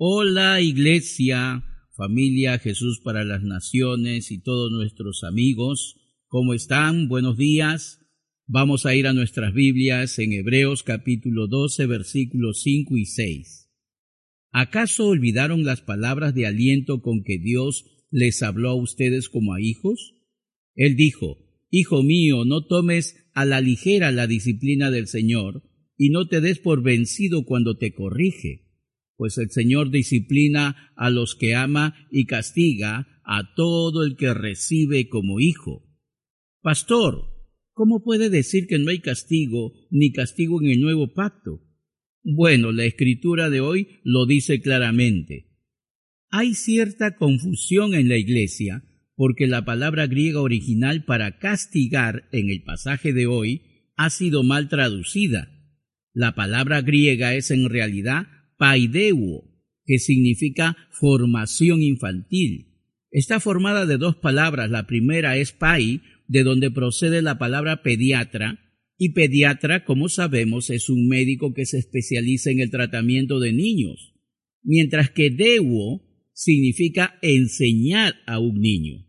Hola Iglesia, familia Jesús para las Naciones y todos nuestros amigos. ¿Cómo están? Buenos días. Vamos a ir a nuestras Biblias en Hebreos capítulo 12 versículos 5 y 6. ¿Acaso olvidaron las palabras de aliento con que Dios les habló a ustedes como a hijos? Él dijo, Hijo mío, no tomes a la ligera la disciplina del Señor y no te des por vencido cuando te corrige pues el Señor disciplina a los que ama y castiga a todo el que recibe como hijo. Pastor, ¿cómo puede decir que no hay castigo ni castigo en el nuevo pacto? Bueno, la escritura de hoy lo dice claramente. Hay cierta confusión en la iglesia porque la palabra griega original para castigar en el pasaje de hoy ha sido mal traducida. La palabra griega es en realidad paideuo, que significa formación infantil. Está formada de dos palabras. La primera es pai, de donde procede la palabra pediatra, y pediatra, como sabemos, es un médico que se especializa en el tratamiento de niños, mientras que deuo significa enseñar a un niño.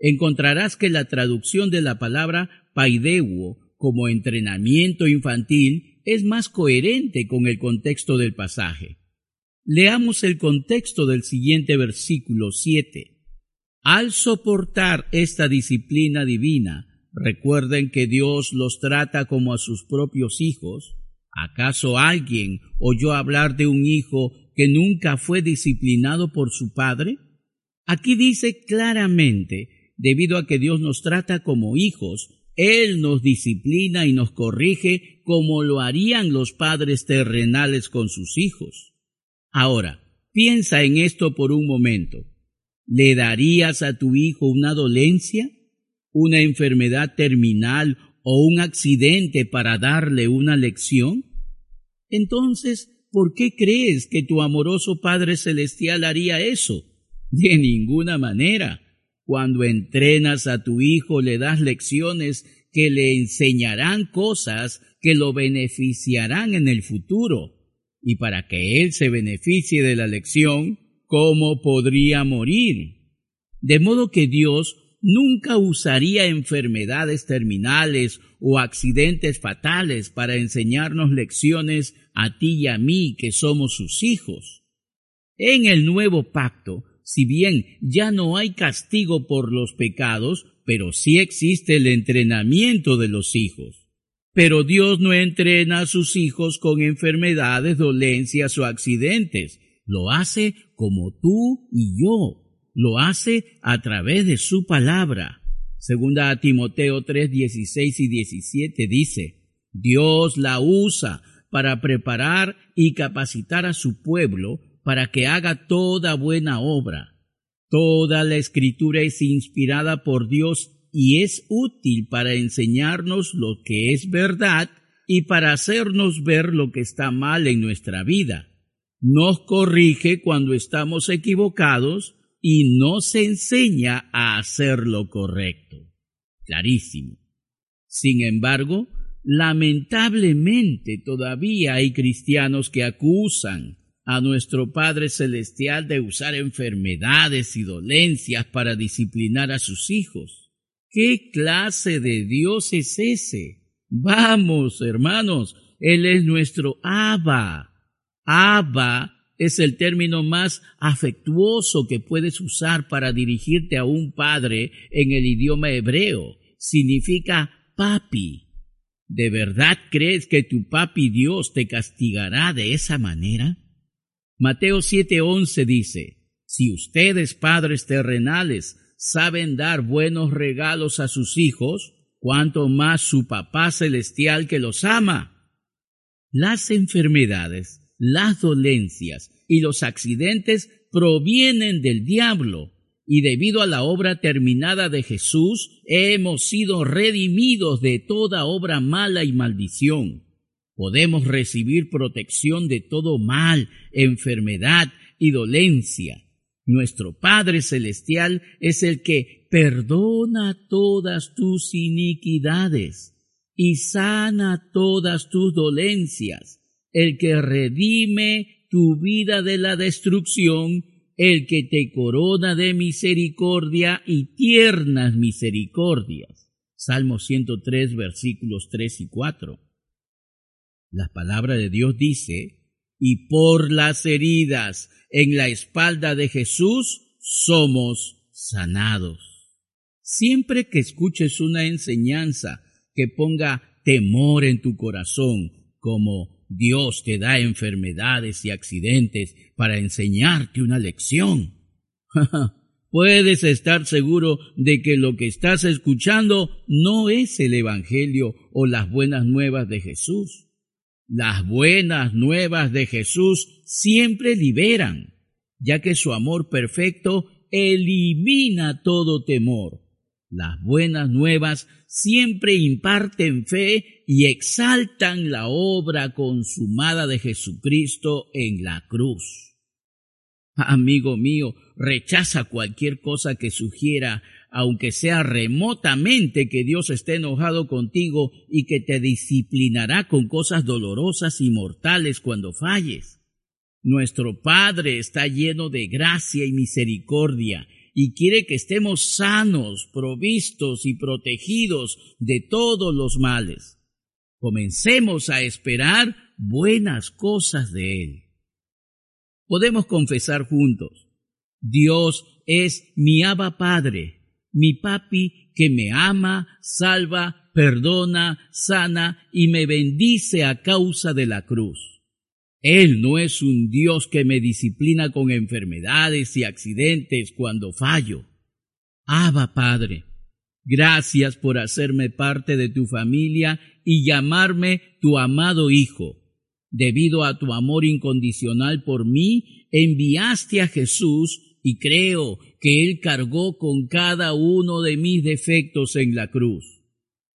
Encontrarás que la traducción de la palabra paideuo como entrenamiento infantil es más coherente con el contexto del pasaje. Leamos el contexto del siguiente versículo 7. Al soportar esta disciplina divina, recuerden que Dios los trata como a sus propios hijos. ¿Acaso alguien oyó hablar de un hijo que nunca fue disciplinado por su padre? Aquí dice claramente, debido a que Dios nos trata como hijos, él nos disciplina y nos corrige como lo harían los padres terrenales con sus hijos. Ahora, piensa en esto por un momento. ¿Le darías a tu hijo una dolencia, una enfermedad terminal o un accidente para darle una lección? Entonces, ¿por qué crees que tu amoroso Padre Celestial haría eso? De ninguna manera. Cuando entrenas a tu hijo le das lecciones que le enseñarán cosas que lo beneficiarán en el futuro. Y para que él se beneficie de la lección, ¿cómo podría morir? De modo que Dios nunca usaría enfermedades terminales o accidentes fatales para enseñarnos lecciones a ti y a mí que somos sus hijos. En el nuevo pacto, si bien ya no hay castigo por los pecados, pero sí existe el entrenamiento de los hijos. Pero Dios no entrena a sus hijos con enfermedades, dolencias o accidentes. Lo hace como tú y yo. Lo hace a través de su palabra. Segunda a Timoteo 3, 16 y 17 dice, Dios la usa para preparar y capacitar a su pueblo para que haga toda buena obra. Toda la escritura es inspirada por Dios y es útil para enseñarnos lo que es verdad y para hacernos ver lo que está mal en nuestra vida. Nos corrige cuando estamos equivocados y nos enseña a hacer lo correcto. Clarísimo. Sin embargo, lamentablemente todavía hay cristianos que acusan a nuestro Padre Celestial de usar enfermedades y dolencias para disciplinar a sus hijos. ¿Qué clase de Dios es ese? Vamos, hermanos, Él es nuestro Abba. Abba es el término más afectuoso que puedes usar para dirigirte a un padre en el idioma hebreo. Significa papi. ¿De verdad crees que tu papi Dios te castigará de esa manera? Mateo 7:11 dice, Si ustedes, padres terrenales, saben dar buenos regalos a sus hijos, cuanto más su papá celestial que los ama. Las enfermedades, las dolencias y los accidentes provienen del diablo, y debido a la obra terminada de Jesús, hemos sido redimidos de toda obra mala y maldición. Podemos recibir protección de todo mal, enfermedad y dolencia. Nuestro Padre Celestial es el que perdona todas tus iniquidades y sana todas tus dolencias, el que redime tu vida de la destrucción, el que te corona de misericordia y tiernas misericordias. Salmo 103 versículos 3 y 4. La palabra de Dios dice, y por las heridas en la espalda de Jesús somos sanados. Siempre que escuches una enseñanza que ponga temor en tu corazón, como Dios te da enfermedades y accidentes para enseñarte una lección, puedes estar seguro de que lo que estás escuchando no es el Evangelio o las buenas nuevas de Jesús. Las buenas nuevas de Jesús siempre liberan, ya que su amor perfecto elimina todo temor. Las buenas nuevas siempre imparten fe y exaltan la obra consumada de Jesucristo en la cruz. Amigo mío, rechaza cualquier cosa que sugiera aunque sea remotamente que Dios esté enojado contigo y que te disciplinará con cosas dolorosas y mortales cuando falles. Nuestro Padre está lleno de gracia y misericordia y quiere que estemos sanos, provistos y protegidos de todos los males. Comencemos a esperar buenas cosas de Él. Podemos confesar juntos, Dios es mi Abba Padre, mi papi que me ama, salva, perdona, sana y me bendice a causa de la cruz. Él no es un Dios que me disciplina con enfermedades y accidentes cuando fallo. Abba Padre, gracias por hacerme parte de tu familia y llamarme tu amado Hijo. Debido a tu amor incondicional por mí, enviaste a Jesús y creo que Él cargó con cada uno de mis defectos en la cruz.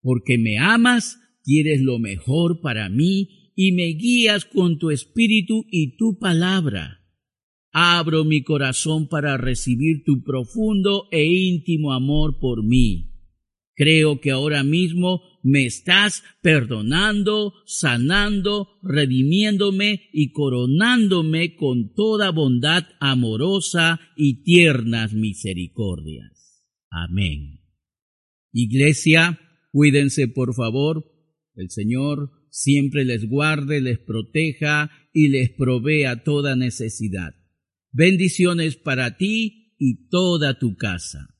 Porque me amas, quieres lo mejor para mí y me guías con tu espíritu y tu palabra. Abro mi corazón para recibir tu profundo e íntimo amor por mí. Creo que ahora mismo me estás perdonando, sanando, redimiéndome y coronándome con toda bondad amorosa y tiernas misericordias. Amén. Iglesia, cuídense por favor. El Señor siempre les guarde, les proteja y les provea toda necesidad. Bendiciones para ti y toda tu casa.